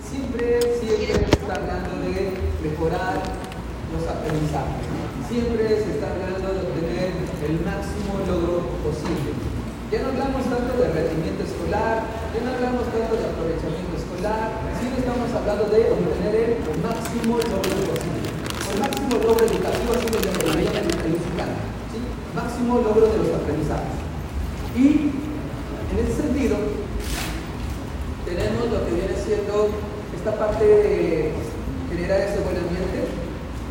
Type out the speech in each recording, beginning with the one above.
siempre, siempre se está hablando de mejorar los aprendizajes. Siempre se está hablando de obtener el máximo logro posible. Ya no hablamos tanto de rendimiento escolar, ya no hablamos tanto de aprovechamiento escolar, sino estamos hablando de obtener el máximo logro posible. El máximo logro educativo, así lo llamarían el ¿sí? Máximo logro de los aprendizajes. Y en ese sentido, siendo esta parte de generar ese buen ambiente,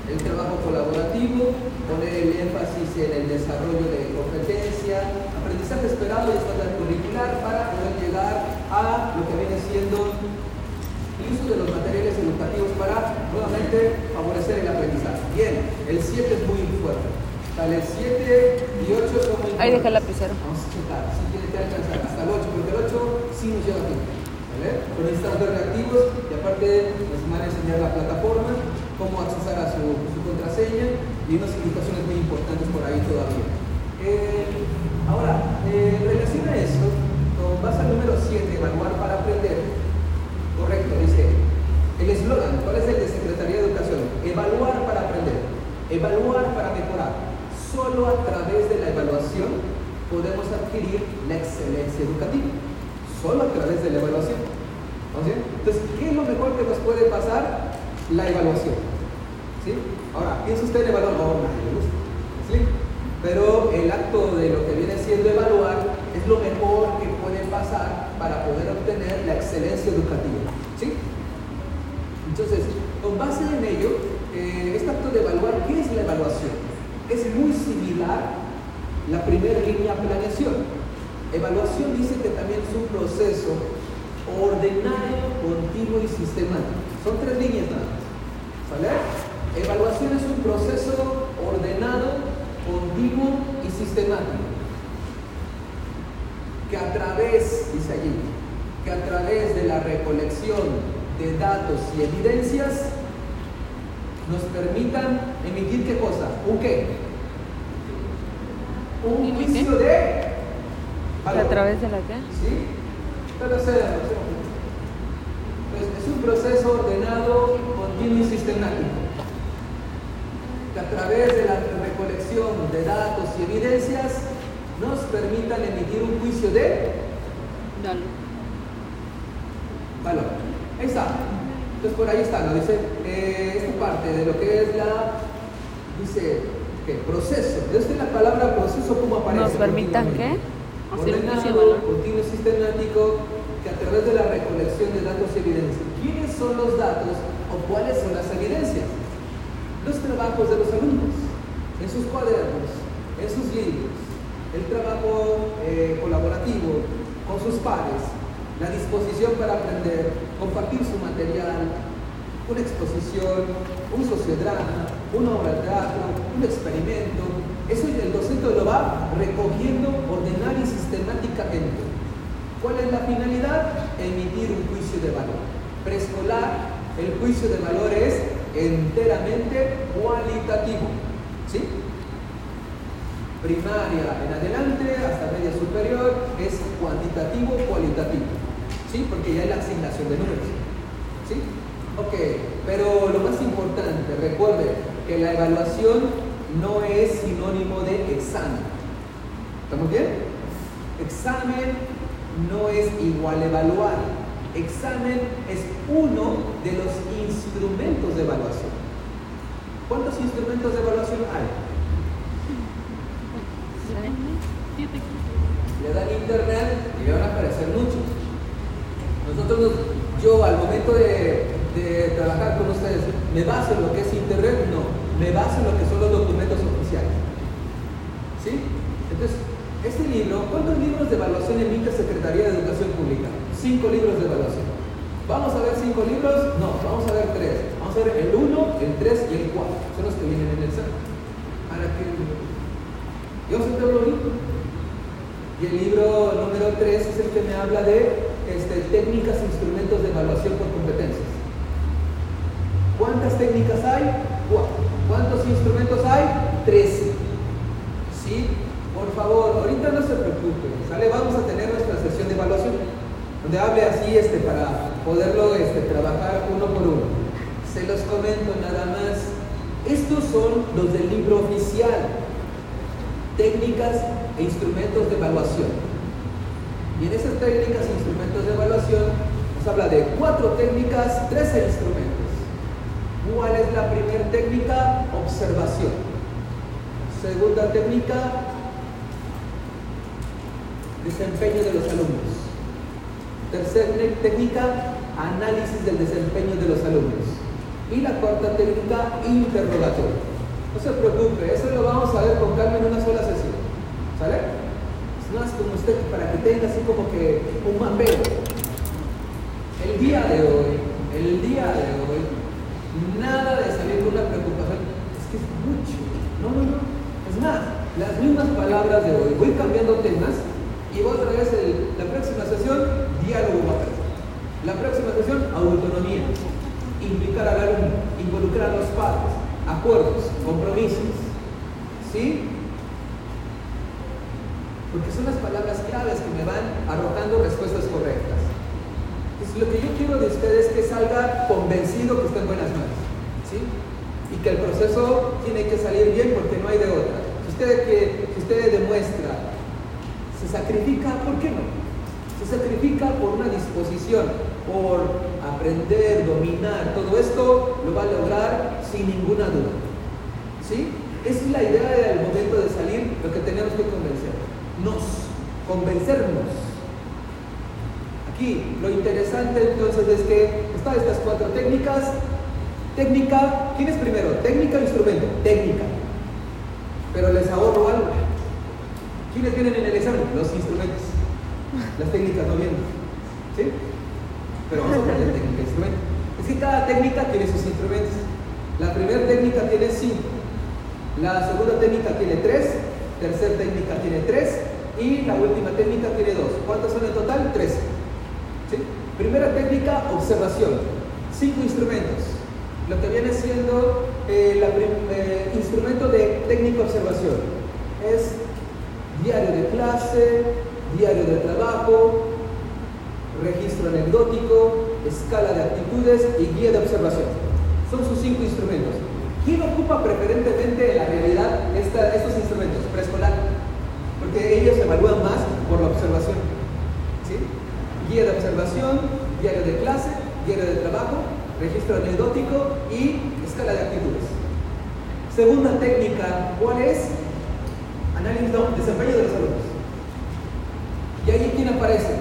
el trabajo colaborativo, poner el énfasis en el desarrollo de competencia, aprendizaje esperado y estándar curricular para poder llegar a lo que viene siendo el uso de los materiales educativos para nuevamente favorecer el aprendizaje. Bien, el 7 es muy fuerte. El 7 y 8 son muy Ahí deja el lapicero. Vamos a checar si tiene que alcanzar hasta el 8, porque el 8 sí nos lleva tiempo. ¿Vale? Con instantes reactivos y aparte nos van a enseñar la plataforma, cómo accesar a su, su contraseña y unas indicaciones muy importantes por ahí todavía. Eh, ahora, eh, en relación a eso, con base al número 7, evaluar para aprender, correcto, dice, el eslogan, ¿cuál es el de Secretaría de Educación? Evaluar para aprender, evaluar para mejorar. Solo a través de la evaluación podemos adquirir la excelencia educativa. Solo a través de la evaluación. ¿No Entonces, ¿qué es lo mejor que nos puede pasar? La evaluación. ¿Sí? Ahora, ¿piensa usted en evaluar? No, nadie le gusta. ¿Sí? Pero el acto de lo que viene siendo evaluar es lo mejor que puede pasar para poder obtener la excelencia educativa. ¿Sí? Entonces, con base en ello, eh, este acto de evaluar, ¿qué es la evaluación? Es muy similar la primera línea planeación. Evaluación dice que también es un proceso ordenado, continuo y sistemático. Son tres líneas nada más. ¿Vale? Evaluación es un proceso ordenado, continuo y sistemático. Que a través, dice allí, que a través de la recolección de datos y evidencias nos permitan emitir qué cosa? ¿Un qué? Un juicio de ¿A través de la qué? ¿Sí? Pero pues es un proceso ordenado, continuo y sistemático. Que a través de la recolección de datos y evidencias nos permitan emitir un juicio de Dale. valor. Ahí está. Entonces por ahí está, ¿no? Dice, eh, esta parte de lo que es la, dice, ¿qué? Proceso. Desde la palabra proceso, ¿cómo aparece? ¿Nos permitan qué? De Ordenado, continuo y sistemático, que a través de la recolección de datos y evidencias. ¿Quiénes son los datos o cuáles son las evidencias? Los trabajos de los alumnos, en sus cuadernos, en sus libros, el trabajo eh, colaborativo con sus pares, la disposición para aprender, compartir su material, una exposición, un sociodrama, una obra de teatro, un experimento. Eso el docente lo va recogiendo, ordenar y sistemáticamente. ¿Cuál es la finalidad? Emitir un juicio de valor. Preescolar, el juicio de valor es enteramente cualitativo. ¿Sí? Primaria en adelante, hasta media superior, es cuantitativo cualitativo. ¿Sí? Porque ya es la asignación de números. ¿Sí? Ok, pero lo más importante, recuerde que la evaluación no es sinónimo de examen. ¿Estamos bien? Examen no es igual a evaluar. Examen es uno de los instrumentos de evaluación. ¿Cuántos instrumentos de evaluación hay? Le dan internet y le van a aparecer muchos. Nosotros, nos- yo al momento de, de trabajar con ustedes, ¿me baso en lo que es internet? No, me baso en lo que son los documentos oficiales. ¿Sí? Entonces, este libro, ¿cuántos libros de evaluación emite Secretaría de Educación Pública? Cinco libros de evaluación. ¿Vamos a ver cinco libros? No, vamos a ver tres. Vamos a ver el uno, el tres y el cuatro. Son los que vienen en el centro. Para que yo soy Pablo Lito. Y el libro número 3 es el que me habla de este, técnicas e instrumentos de evaluación por competencias. ¿Cuántas técnicas hay? Cuatro. ¿Cuántos instrumentos hay? Trece. ¿Sí? Por favor, ahorita no se preocupen, ¿sale? Vamos a tener nuestra sesión de evaluación. Donde hable así este, para poderlo este, trabajar uno por uno. Se los comento nada más. Estos son los del libro oficial, técnicas e instrumentos de evaluación. Y en esas técnicas e instrumentos de evaluación nos habla de cuatro técnicas, 13 instrumentos. ¿Cuál es la primera técnica? Observación. Segunda técnica, desempeño de los alumnos. Tercera técnica, análisis del desempeño de los alumnos. Y la cuarta técnica, interrogatorio. No se preocupe, eso lo vamos a ver con calma en una sola sesión. ¿Sale? Es más como usted para que tenga así como que un mambeo. El día de hoy, el día de hoy, nada de salir con una preocupación. Es que es mucho. No, no, no. Es más, las mismas palabras de hoy. Voy cambiando temas y voy otra vez el, la próxima sesión, La próxima sesión, autonomía. Implicar al alumno, involucrar a los padres, acuerdos, compromisos. ¿Sí? Porque son las palabras claves que me van arrojando respuestas correctas. Entonces, lo que yo quiero de ustedes es que salga convencido que está en buenas manos. ¿Sí? Y que el proceso tiene que salir bien porque no hay de otra. Si usted, que, si usted demuestra, se sacrifica, ¿por qué no? Se sacrifica por una disposición, por aprender, dominar, todo esto lo va a lograr sin ninguna duda. ¿Sí? Es la idea del momento de salir, lo que tenemos que convencer. Nos, convencernos. Aquí, lo interesante entonces es que están estas cuatro técnicas. Técnica, ¿quién es primero? ¿Técnica o instrumento? Técnica. Pero les ahorro algo. ¿Quiénes vienen en el examen? Los instrumentos. Las técnicas no vienen. ¿Sí? Pero vamos a de técnica instrumento. Es que cada técnica tiene sus instrumentos. La primera técnica tiene cinco. La segunda técnica tiene tres. Tercera técnica tiene tres. Y la última técnica tiene dos. ¿Cuántos son en total? Tres. ¿Sí? Primera técnica, observación. Cinco instrumentos. Lo que viene siendo el eh, instrumento de técnica observación es diario de clase, diario de trabajo, registro anecdótico, escala de actitudes y guía de observación. Son sus cinco instrumentos. ¿Quién ocupa preferentemente en la realidad esta, estos instrumentos? Preescolar. Porque ellos evalúan más por la observación. ¿Sí? Guía de observación, diario de clase, diario de trabajo, registro anecdótico y escala de actitudes. Segunda técnica, ¿cuál es? Análisis, desempeño de los alumnos. ¿Y ahí quién aparece?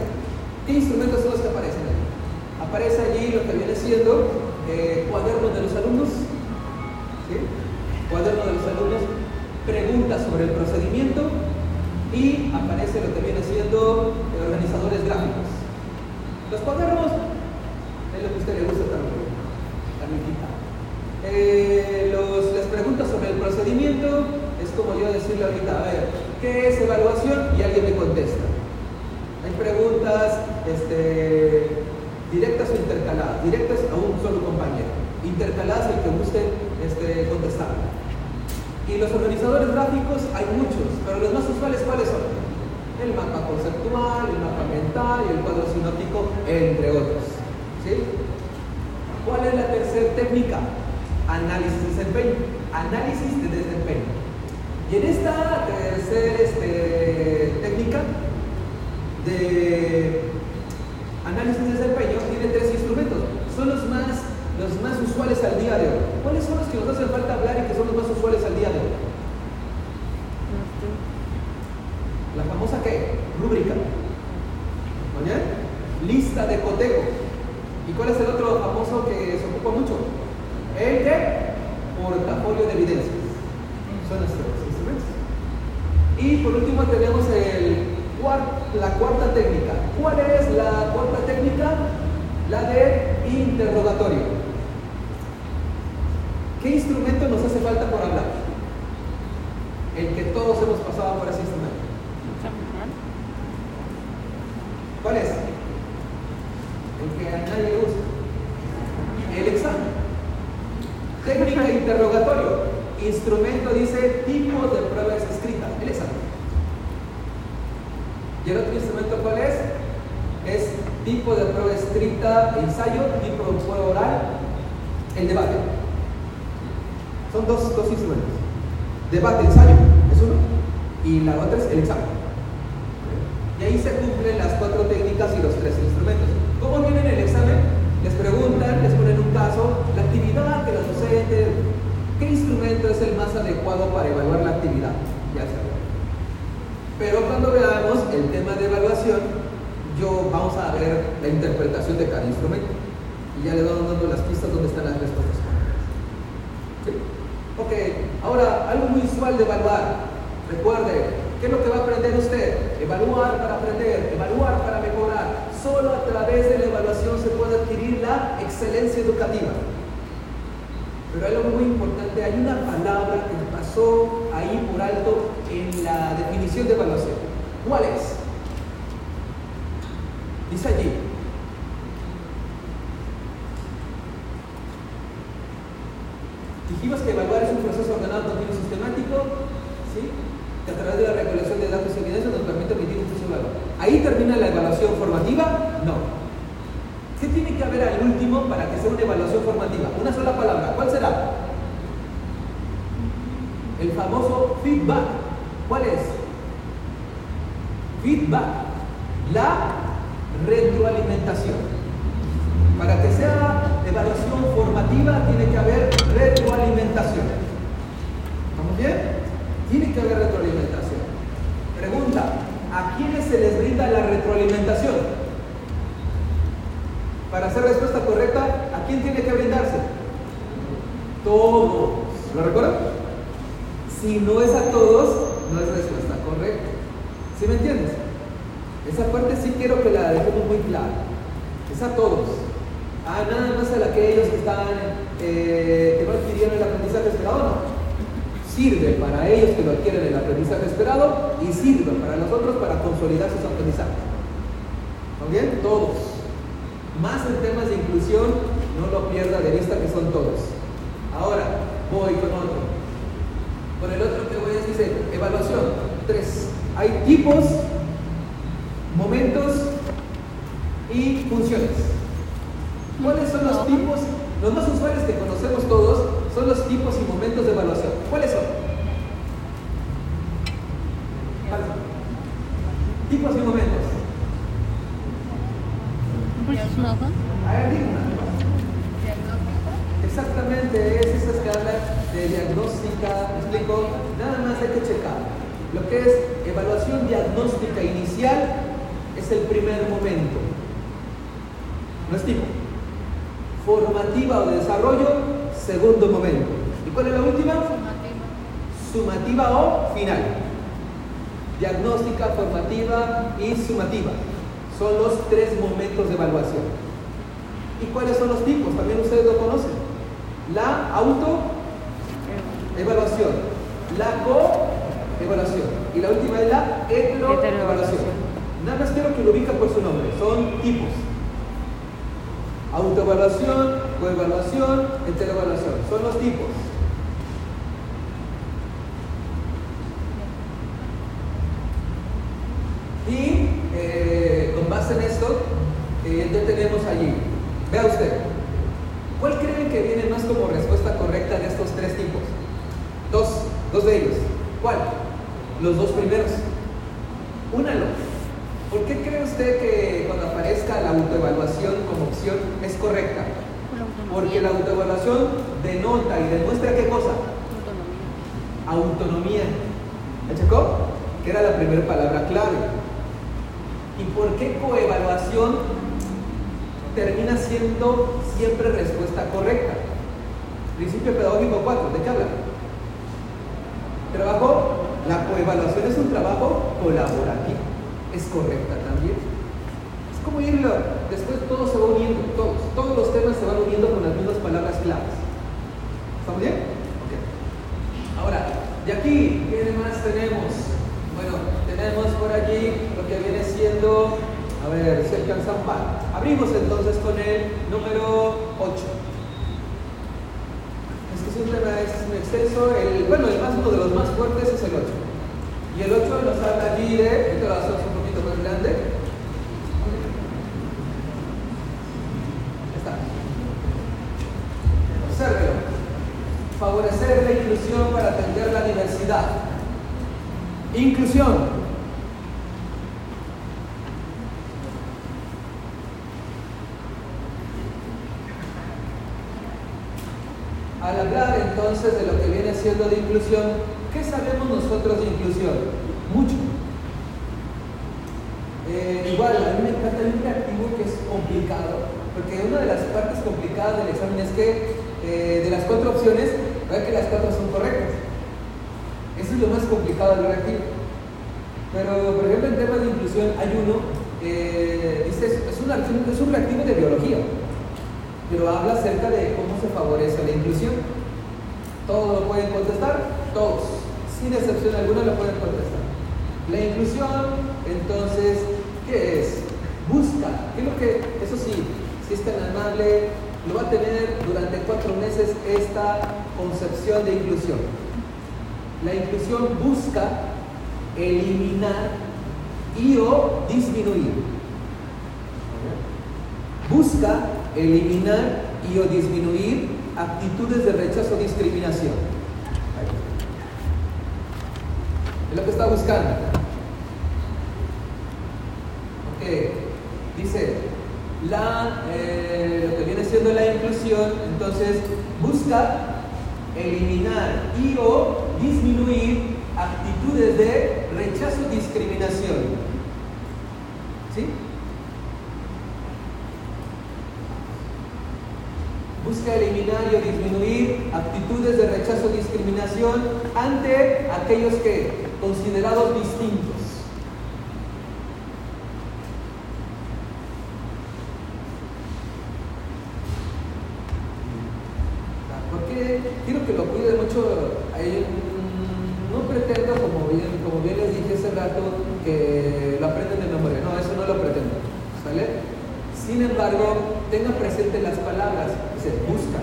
¿Qué instrumentos son los que aparecen? Aparece allí lo que viene siendo eh, cuadernos de los alumnos, ¿sí? cuaderno de los alumnos, preguntas sobre el procedimiento y aparece lo que viene siendo organizadores gráficos. Los cuadernos es lo que a usted le gusta también, también eh, los, las preguntas sobre el procedimiento es como yo decirle ahorita, a ver, ¿qué es evaluación? Y alguien me contesta. Hay preguntas este, directas o intercaladas. Directas a un solo compañero. Intercaladas el que guste este, contestar. Y los organizadores gráficos hay muchos, pero los más usuales ¿cuáles son? El mapa conceptual, el mapa mental el cuadro sinóptico, entre otros. ¿Sí? ¿Cuál es la tercera técnica? Análisis de desempeño. Análisis de desempeño. Y en esta tercera este, técnica de análisis de desempeño tiene tres instrumentos. Son los más, los más usuales al día de hoy. ¿Cuáles son los que nos hacen falta hablar y que son los más usuales al día de hoy? La famosa qué? Rúbrica. ¿Oye? Lista de cotejo. ¿Y cuál es el otro famoso que se ocupa mucho? El qué? Portafolio de evidencias. Son nuestros instrumentos. Y por último tenemos la cuarta técnica. ¿Cuál es la cuarta técnica? La de interrogatorio. ¿Qué instrumento nos hace falta por hablar? El que todos hemos pasado por ese instrumento. ¿Cuál es? El que a nadie le gusta. El examen. Técnica interrogatorio. Instrumento dice tipo de pruebas escritas. El examen. ¿Y el otro instrumento cuál es? Es Tipo de prueba estricta, ensayo, tipo de prueba oral, el debate. Son dos, dos instrumentos. Debate, ensayo, es uno, y la otra es el examen. Y ahí se cumplen las cuatro técnicas y los tres instrumentos. ¿Cómo viene en el examen? Les preguntan, les ponen un caso, la actividad que la docente, ¿qué instrumento es el más adecuado para evaluar la actividad? Ya saben. Cuando veamos el tema de evaluación, yo vamos a ver la interpretación de cada instrumento. Y ya le vamos dando las pistas donde están las respuestas. ¿Sí? Ok, ahora algo muy usual de evaluar. Recuerde, ¿qué es lo que va a aprender usted? Evaluar para aprender, evaluar para mejorar. Solo a través de la evaluación se puede adquirir la excelencia educativa. Pero algo muy importante, hay una palabra que pasó ahí por alto en la definición de evaluación. ¿Cuál es? Dice allí, dijimos que evaluar es un proceso ordenado, continuo sistemático, ¿sí? que a través de la recolección de datos y evidencias nos permite emitir un juicio valor. ¿Ahí termina la evaluación formativa? No. ¿Qué tiene que haber al último para que sea una evaluación formativa? Una sola palabra. ¿Cuál será? El famoso feedback. ¿Cuál es? Feedback. La retroalimentación. Para que sea evaluación formativa tiene que haber retroalimentación. ¿Estamos bien? Tiene que haber retroalimentación. Pregunta, ¿a quiénes se les brinda la retroalimentación? Para hacer respuesta correcta, ¿a quién tiene que brindarse? Todos. ¿Lo recuerdan? Si no es a todos, no es respuesta correcta. ¿Sí me entiendes? Esa parte sí quiero que la dejemos muy clara. Es a todos. Ah, nada más a aquellos que están, eh, que no adquirieron el aprendizaje esperado, no. Sirve para ellos que lo adquieren el aprendizaje esperado y sirve para nosotros para consolidar sus aprendizajes. ¿Está bien? Todos. Más en temas de inclusión, no lo pierda de vista que son todos. Ahora, voy con otro. Con el otro que voy a decir, evaluación. Tres. Hay tipos, momentos y funciones. ¿Cuáles son los tipos? Los más usuales que conocemos todos son los tipos y momentos de evaluación. ¿Cuáles son? Tipos y momentos. A ver, dígame. Exactamente, es esa escala de diagnóstica, ¿me Nada más hay que checar. Lo que es evaluación diagnóstica inicial es el primer momento. No es tipo. Formativa o de desarrollo, segundo momento. ¿Y cuál es la última? Sumativa o final. Diagnóstica, formativa y sumativa. Son los tres momentos de evaluación. ¿Y cuáles son los tipos? También ustedes lo conocen. La auto evaluación, la co-evaluación y la última es la hetero-evaluación. Nada más quiero que lo ubiquen por su nombre, son tipos. Autoevaluación, coevaluación, heteroevaluación, son los tipos. Y eh, con base en esto, eh, ya tenemos allí. Vea usted, ¿cuál creen que viene más como respuesta correcta de estos tres tipos? Dos, dos de ellos. ¿Cuál? Los dos primeros. Únalo. ¿Por qué cree usted que cuando aparezca la autoevaluación como opción es correcta? Porque la autoevaluación denota y demuestra qué cosa? Autonomía. ¿Me checó? Que era la primera palabra clave. ¿Y por qué coevaluación termina siendo siempre respuesta correcta? Principio pedagógico 4, ¿de qué habla? Trabajo, la coevaluación es un trabajo colaborativo, es correcta también. Es como irlo, después todo se va uniendo, todos, todos los temas se van uniendo con las mismas palabras claves. ¿Estamos bien? Ok. Ahora, y aquí, ¿qué más tenemos? Bueno, tenemos por allí lo que viene siendo, a ver si alcanzan par. Abrimos entonces con el número 8. Es que es un tema es muy extenso. El, bueno, el más, uno de los más fuertes es el 8. Y el 8 nos habla allí de, esto lo hacemos un poquito más grande. Favorecer la inclusión para atender la diversidad. Inclusión. Al hablar entonces de lo que viene siendo de inclusión, ¿qué sabemos nosotros de inclusión? Mucho. Eh, igual, a mí me encanta el reactivo que es complicado, porque una de las partes complicadas del examen es que eh, de las cuatro opciones, ver que las cuatro son correctas. Eso es lo más complicado del reactivo. Pero, por ejemplo, en temas de inclusión hay uno, eh, dice, es un, es un reactivo de biología pero habla acerca de cómo se favorece la inclusión. Todos lo pueden contestar, todos, sin excepción alguna lo pueden contestar. La inclusión, entonces, ¿qué es? Busca, ¿qué es lo que, eso sí, si es tan amable, lo va a tener durante cuatro meses esta concepción de inclusión. La inclusión busca eliminar y o disminuir. Busca eliminar y o disminuir actitudes de rechazo o discriminación. Es lo que está buscando. Ok, dice, la, eh, lo que viene siendo la inclusión, entonces busca eliminar y o disminuir actitudes de rechazo o discriminación. ¿Sí? busca eliminar y o disminuir actitudes de rechazo o discriminación ante aquellos que considerados distintos. Porque quiero que lo cuide mucho. no pretendo, como bien, como bien les dije hace rato, que lo aprenden de memoria. No, eso no lo pretendo. ¿Sale? Sin embargo, tengan presente las palabras. Dice, busca,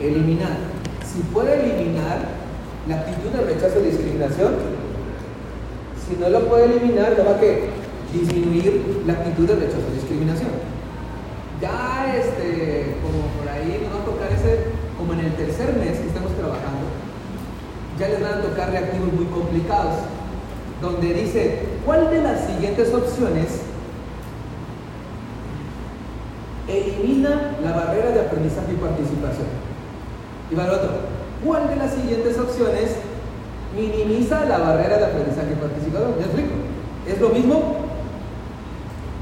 eliminar. Si puede eliminar la actitud de rechazo o discriminación, si no lo puede eliminar, no va a que disminuir la actitud de rechazo o discriminación. Ya, este, como por ahí nos va a tocar ese, como en el tercer mes que estamos trabajando, ya les van a tocar reactivos muy complicados, donde dice, ¿cuál de las siguientes opciones elimina la barrera de aprendizaje y participación. Y va el otro. ¿Cuál de las siguientes opciones minimiza la barrera de aprendizaje y participación? ¿Me explico? ¿Es lo mismo?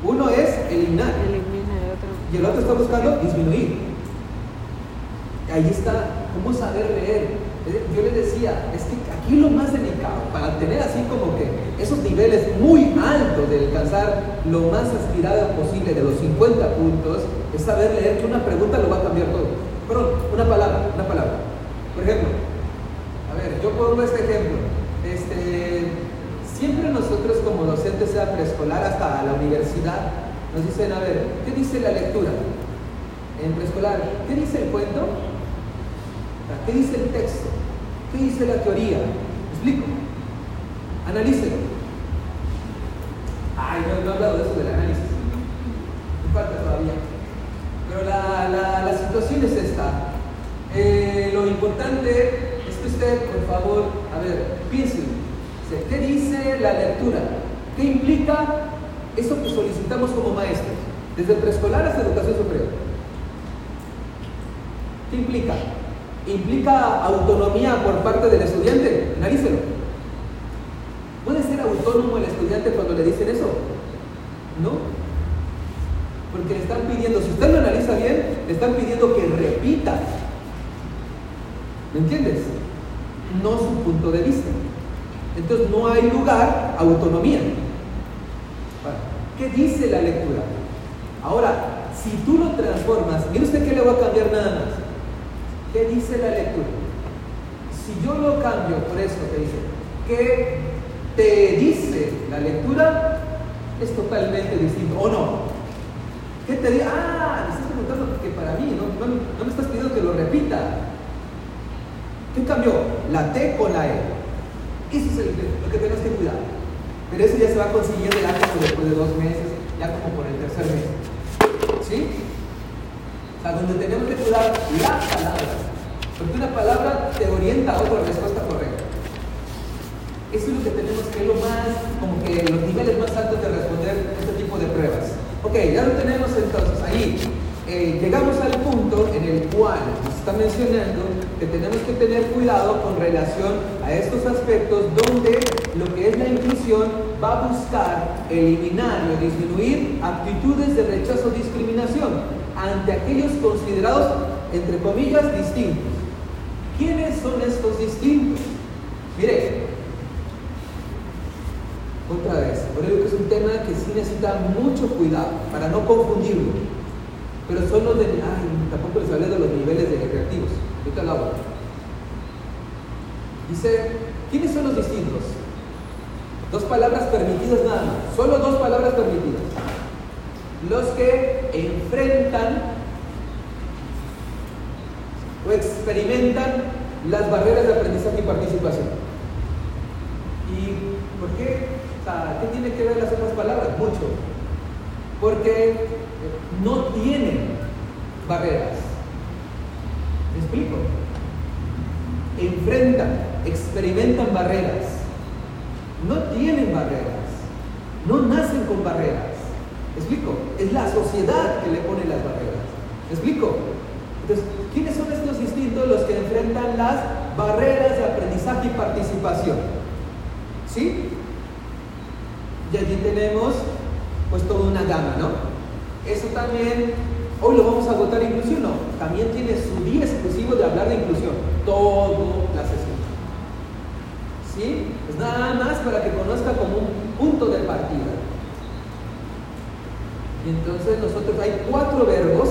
Uno es eliminar. Elimina el otro. Y el otro está buscando disminuir. Ahí está, ¿cómo saber leer? Yo le decía, es que aquí lo más delicado, para tener así como que esos niveles muy altos de alcanzar lo más aspirado posible de los 50 puntos, es saber leer que una pregunta lo va a cambiar todo. Perdón, una palabra, una palabra. Por ejemplo, a ver, yo pongo este ejemplo. Este, siempre nosotros como docentes, sea preescolar hasta la universidad, nos dicen, a ver, ¿qué dice la lectura? En preescolar, ¿qué dice el cuento? ¿Qué dice el texto? ¿Qué dice la teoría? ¿Me explico? Analícelo. Ay, no, he hablado de eso del análisis. Me falta todavía. Pero la, la, la situación es esta. Eh, lo importante es que usted, por favor, a ver, piense. ¿Qué dice la lectura? ¿Qué implica eso que solicitamos como maestros? Desde preescolar hasta educación superior. ¿Qué implica? ¿Implica autonomía por parte del estudiante? Analícelo. ¿Puede ser autónomo el estudiante cuando le dicen eso? No. Porque le están pidiendo, si usted lo analiza bien, le están pidiendo que repita. ¿Me entiendes? No su punto de vista. Entonces no hay lugar a autonomía. ¿Qué dice la lectura? Ahora, si tú lo transformas, mire usted que le va a cambiar nada más. ¿Qué dice la lectura? Si yo lo cambio por esto que dice, ¿qué te dice la lectura? Es totalmente distinto, ¿o no? ¿Qué te dice? Ah, me estás preguntando que para mí, no, no, me estás pidiendo que lo repita. ¿Qué cambió? La T con la E. Eso es lo que tenemos que cuidar. Pero eso ya se va consiguiendo el año después de dos meses, ya como por el tercer mes. ¿Sí? O sea, donde tenemos que cuidar la palabra. Porque una palabra te orienta a otra respuesta correcta. Eso es lo que tenemos que lo más, como que los niveles más altos de responder este tipo de pruebas. Ok, ya lo tenemos entonces ahí. Eh, llegamos al punto en el cual nos está mencionando que tenemos que tener cuidado con relación a estos aspectos donde lo que es la inclusión va a buscar eliminar o disminuir actitudes de rechazo o discriminación ante aquellos considerados, entre comillas, distintos. ¿Quiénes son estos distintos? Mire, otra vez, por eso es un tema que sí necesita mucho cuidado para no confundirlo. Pero son los de. Ay, tampoco les hablé de los niveles de Ahorita la Dice, ¿quiénes son los distintos? Dos palabras permitidas nada más. Solo dos palabras permitidas. Los que enfrentan o experimentan las barreras de aprendizaje y participación. ¿Y por qué? O sea, ¿qué tiene que ver las otras palabras? Mucho. Porque no tienen barreras. ¿Me explico? Enfrentan, experimentan barreras. No tienen barreras. No nacen con barreras. ¿Me explico? Es la sociedad que le pone las barreras. ¿Me explico? Entonces, ¿quiénes son estos distintos los que enfrentan las barreras de aprendizaje y participación? ¿Sí? Y allí tenemos pues toda una gama, ¿no? Eso también, hoy lo vamos a agotar inclusión, no, también tiene su día exclusivo de hablar de inclusión, todo la sesión. ¿Sí? Pues nada más para que conozca como un punto de partida. Entonces nosotros hay cuatro verbos,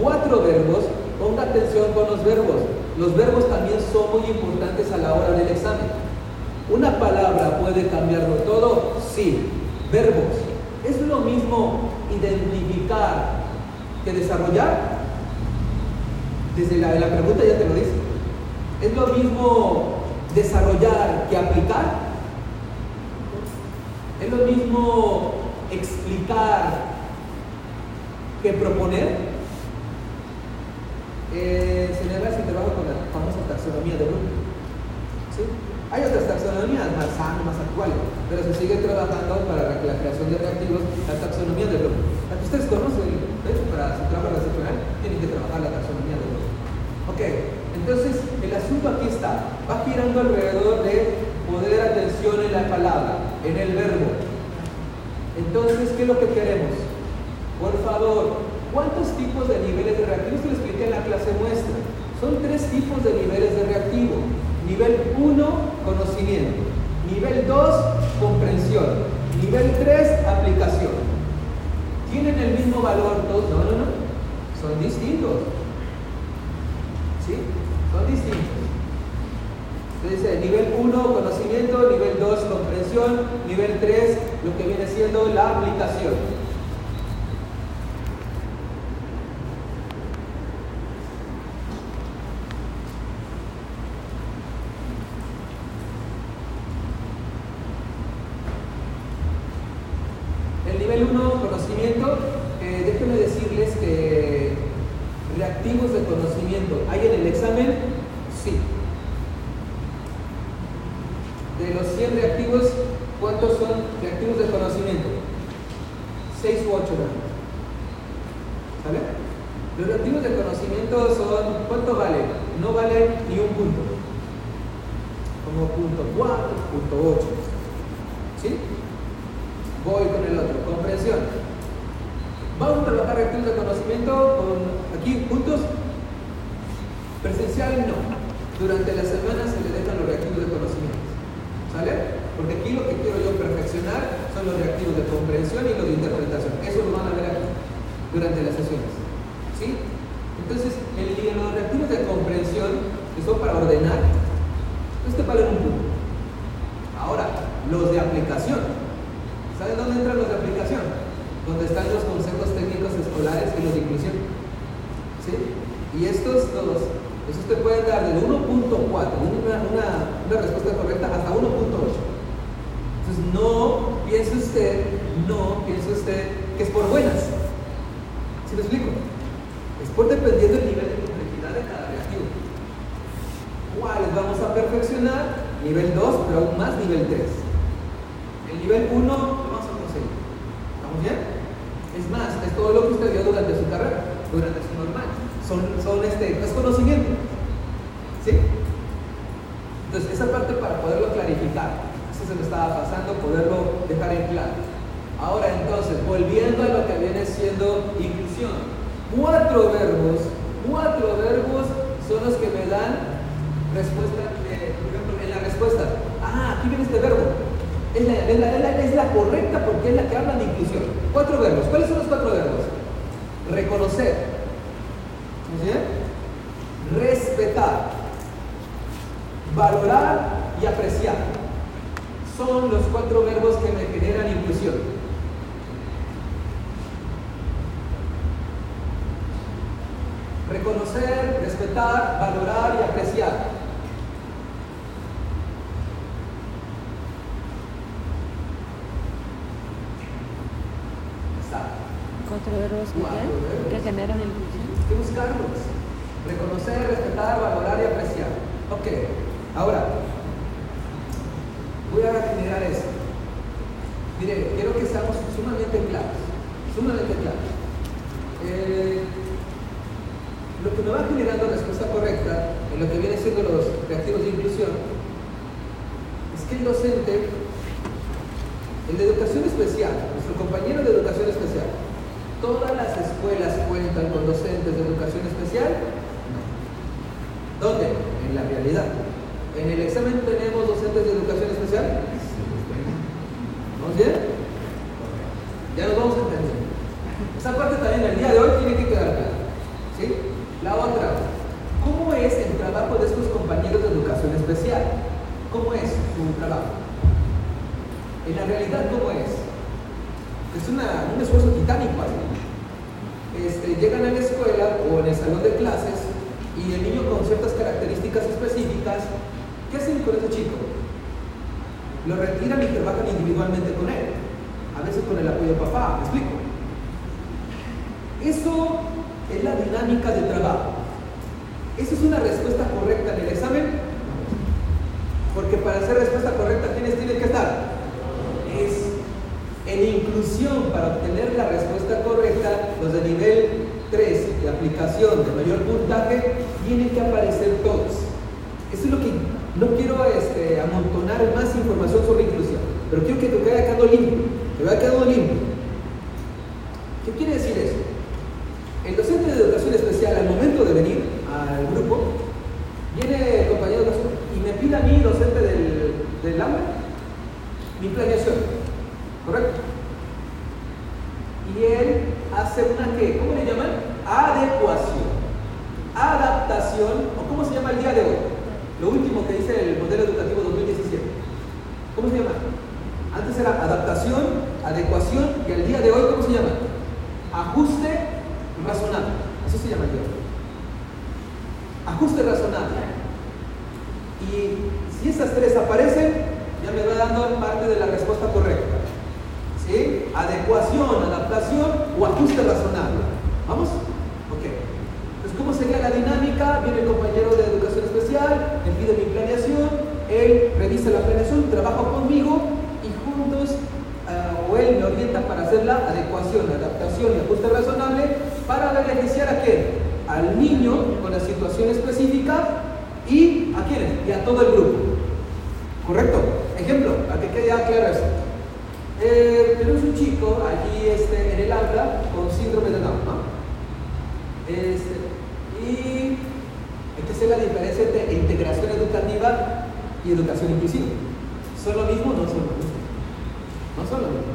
cuatro verbos, ponga atención con los verbos. Los verbos también son muy importantes a la hora del examen. ¿Una palabra puede cambiarlo todo? Sí. Verbos. ¿Es lo mismo identificar que desarrollar? Desde la, la pregunta ya te lo dice. ¿Es lo mismo desarrollar que aplicar? ¿Es lo mismo explicar que proponer? Eh, señalar si trabajo con la famosa taxonomía de Bloom. ¿Sí? Hay otras taxonomías más sanas, más actuales, pero se sigue trabajando para la creación de reactivos, la taxonomía de Bloom. La que ustedes conocen, para su trabajo excepcional, tienen que trabajar la taxonomía de Bloom. Ok, entonces el asunto aquí está, va girando alrededor de poder atención en la palabra, en el verbo. Entonces, ¿qué es lo que queremos? Por favor, ¿cuántos tipos de niveles de reactivos? Te lo expliqué en la clase muestra. Son tres tipos de niveles de reactivo. Nivel 1, conocimiento. Nivel 2, comprensión. Nivel 3, aplicación. ¿Tienen el mismo valor todos? No, no, no. Son distintos. Son distintos. Entonces, nivel 1, conocimiento. Nivel 2, comprensión. Nivel 3, lo que viene siendo la aplicación. Los activos de conocimiento son, ¿cuánto valen? No valen ni un punto. Como punto 4, punto 8. ¿Sí? Voy con el otro, comprensión. Vamos a trabajar activos de conocimiento con, aquí juntos. Presencial no. Durante la semana se le dejan los reactivos de conocimiento. ¿Sale? Porque aquí lo que quiero yo perfeccionar son los reactivos de comprensión y los de interpretación. Eso lo van a ver aquí durante las sesiones. ¿sí? Entonces, el, los reactivos de comprensión que son para ordenar nivel 2, pero aún más nivel 3. El nivel 1 lo vamos a conseguir. ¿Estamos bien? Es más, es todo lo que usted vio durante su carrera, durante su normal. Son, son este, es conocimiento. ¿Sí? Entonces, esa parte para poderlo clarificar, así se me estaba pasando, poderlo dejar en claro. Ahora entonces, volviendo a lo que viene siendo inclusión. Cuatro verbos, cuatro verbos son los que me dan respuesta, eh, por ejemplo, en la respuesta. Ah, aquí viene este verbo. Es la, es, la, es, la, es la correcta porque es la que habla de inclusión. Cuatro verbos. ¿Cuáles son los cuatro verbos? Reconocer. ¿Sí? Respetar. Valorar y apreciar. Son los cuatro verbos que me generan inclusión. Reconocer, respetar, valorar y apreciar. Está. Que, generan que buscarlos. Reconocer, respetar, valorar y apreciar. Ok, ahora voy a generar esto. Mire, quiero que seamos sumamente claros. Sumamente claros. Eh, lo que me va generando respuesta correcta en lo que viene siendo los reactivos de inclusión es que el docente, el de educación especial, nuestro compañero de educación especial, ¿todas las escuelas cuentan con docentes de educación especial? No. ¿Dónde? En la realidad. ¿En el examen tenemos docentes de educación especial? ¿Vamos bien? Ya nos vamos a entender. Esa parte también el día de hoy tiene que quedar clara. ¿Sí? La otra, ¿cómo es el trabajo de estos compañeros de educación especial? ¿Cómo es su trabajo? En la realidad, ¿cómo es? Es una- un esfuerzo titánico. Este, llegan a la escuela o en el salón de clases y el niño con ciertas características específicas, ¿qué hacen con ese chico? Lo retiran y trabajan individualmente con él. A veces con el apoyo de papá, ¿me explico? Eso es la dinámica de trabajo. ¿Esa es una respuesta correcta en el examen? Porque para hacer respuesta correcta, ¿quiénes tienen que estar? Es en inclusión, para obtener la respuesta correcta, los de nivel 3 de aplicación de mayor puntaje, tienen que aparecer todos. Eso es lo que no quiero este, amontonar más información sobre inclusión, pero quiero que te vaya quedando limpio, que vaya quedando limpio. ¿Qué quiere decir eso? El docente de educación especial, al momento de venir al grupo, viene el compañero de y me pide a mí, docente del, del aula, mi planeación, ¿correcto? Y él hace una que, ¿cómo le llaman? Adecuación, adaptación, o ¿cómo se llama el día de hoy? Lo último que dice el modelo educativo 2017. ¿Cómo se llama? Antes era adaptación, adecuación, y el día de hoy, ¿cómo se llama? Ajuste razonable. Así se llama el día de hoy. Ajuste razonable. Y si esas tres aparecen, ya me va dando parte de la respuesta correcta. ¿Sí? Adecuación, adaptación o ajuste razonable. ¿Vamos? Ok. Entonces, ¿cómo sería la dinámica? Viene el compañero de educación especial, me pide mi planeación, él revisa la planeación, trabaja conmigo y juntos, ah, o él me orienta para hacer la adecuación, adaptación y ajuste razonable para beneficiar a quién? Al niño con la situación específica y a quiénes? Y a todo el grupo. ¿Correcto? Ejemplo, para que quede ya claro eso. Eh, tenemos un chico allí este, en el aula con síndrome de Down, ¿no? Y hay que hacer la diferencia entre integración educativa y educación inclusiva. ¿Son lo mismo o no son lo mismo? No son lo mismo.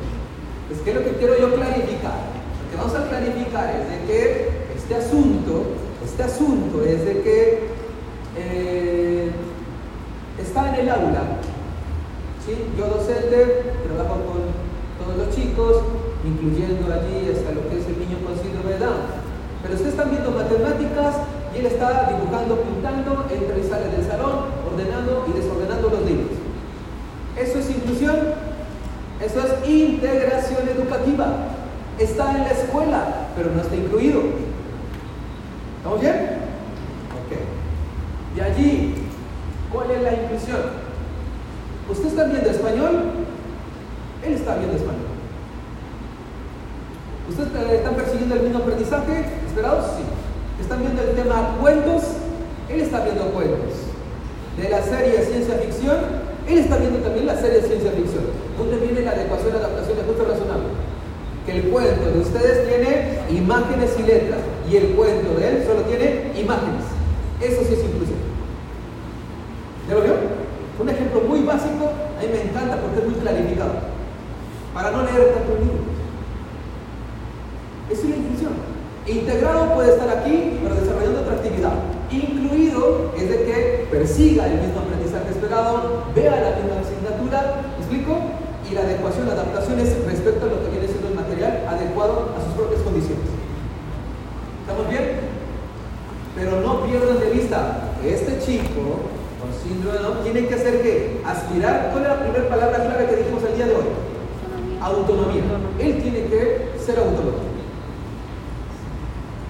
Es que lo que quiero yo clarificar, lo que vamos a clarificar es de que este asunto, este asunto es de que eh, está en el aula, ¿sí? Yo docente, trabajo con todos los chicos, incluyendo allí hasta lo que es el niño con síndrome de Down. Pero ustedes están viendo matemáticas y él está dibujando, pintando, entra y sale del salón, ordenando y desordenando los libros. ¿Eso es inclusión? Eso es integración educativa. Está en la escuela, pero no está incluido. ¿Estamos bien? Ok. De allí, ¿cuál es la inclusión? están viendo español, él está viendo español. ¿Ustedes eh, están persiguiendo el mismo aprendizaje esperado? Sí. ¿Están viendo el tema cuentos? Él está viendo cuentos. De la serie ciencia ficción, él está viendo también la serie ciencia ficción. ¿Dónde viene la adecuación y adaptación de justo razonable? Que el cuento de ustedes tiene imágenes y letras y el cuento de él solo tiene imágenes. Eso sí es inclusión. ¿Ya lo vio? Un ejemplo muy básico, a mí me encanta porque es muy clarificado. Para no leer tanto libro. Eso es la inclusión. Integrado puede estar aquí, pero desarrollando otra actividad. Incluido es de que persiga el mismo aprendizaje esperado, vea la misma asignatura, ¿me explico? Y la adecuación, la adaptación es respecto a lo que viene siendo el material adecuado a sus propias condiciones. ¿Estamos bien? Pero no pierdan de vista, este chico con síndrome de Down tiene que hacer qué? Aspirar. ¿Cuál es la primera palabra clave que dijimos el día de hoy? Autonomía. Él tiene que ser autónomo.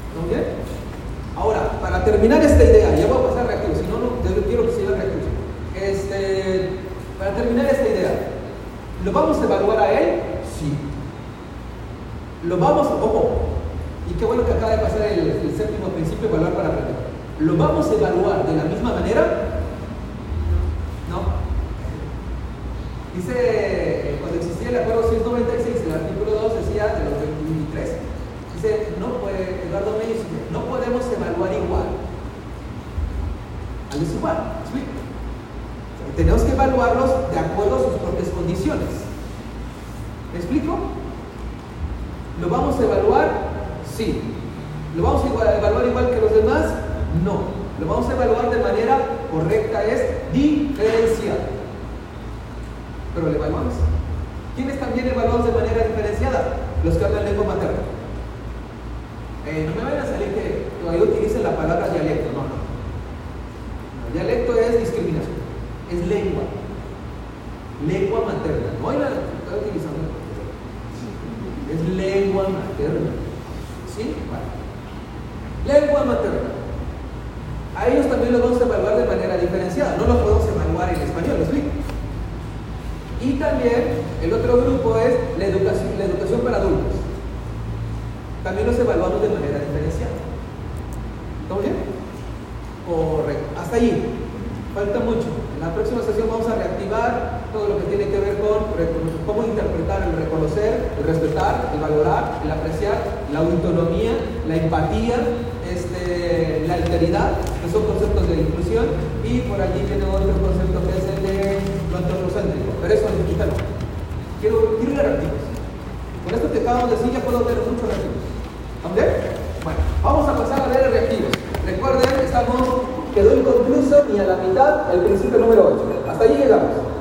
¿Estamos bien? Ahora, para terminar esta idea, ya voy a pasar a reactivo, si no, no yo quiero que siga reactivo. Este, para terminar esta idea, ¿lo vamos a evaluar a él? Sí. Lo vamos, ojo, y qué bueno que acaba de pasar el, el séptimo principio, evaluar para aprender. ¿Lo vamos a evaluar de la misma manera? No. Dice, eh, cuando existía el acuerdo 196, el artículo 2 decía de los 23, dice, no puede, Eduardo me dice, no podemos evaluar igual al desigual. ¿sí? Tenemos que evaluarlos de acuerdo a sus propias condiciones. ¿Me explico? ¿Lo vamos a evaluar? Sí. ¿Lo vamos a evaluar igual que los demás? No. Lo vamos a evaluar de manera correcta, es diferenciada. Pero lo evaluamos. ¿Quiénes también evaluamos de manera diferenciada? Los que hablan lengua materna. Eh, no me vayan a salir que todavía utilicen la palabra dialecto, no, no. No, Dialecto es discriminación, es lengua. Lengua materna. No hay la estoy utilizando. Es lengua materna. ¿Sí? Vale. Lengua materna. A ellos también los vamos a evaluar de manera diferenciada. No los podemos evaluar en español, ¿me explico? Y también el otro grupo es la educación, la educación para adultos. También los evaluamos de manera diferenciada. ¿Estamos bien? Correcto. Hasta allí. Falta mucho. En la próxima sesión vamos a reactivar todo lo que tiene que ver con cómo interpretar el reconocer, el respetar, el valorar, el apreciar, la autonomía, la empatía, este, la alteridad, que son conceptos de inclusión, y por allí viene otro concepto que es el de lo antropocéntrico. Pero eso no quítalo. Quiero, quiero ir a. Con esto que acabamos de decir ya puedo ver muchos reactivos. ¿Estamos bien? Bueno, vamos a pasar a leer reactivos. Recuerden, estamos, quedó inconcluso ni a la mitad el principio número 8. Hasta allí llegamos.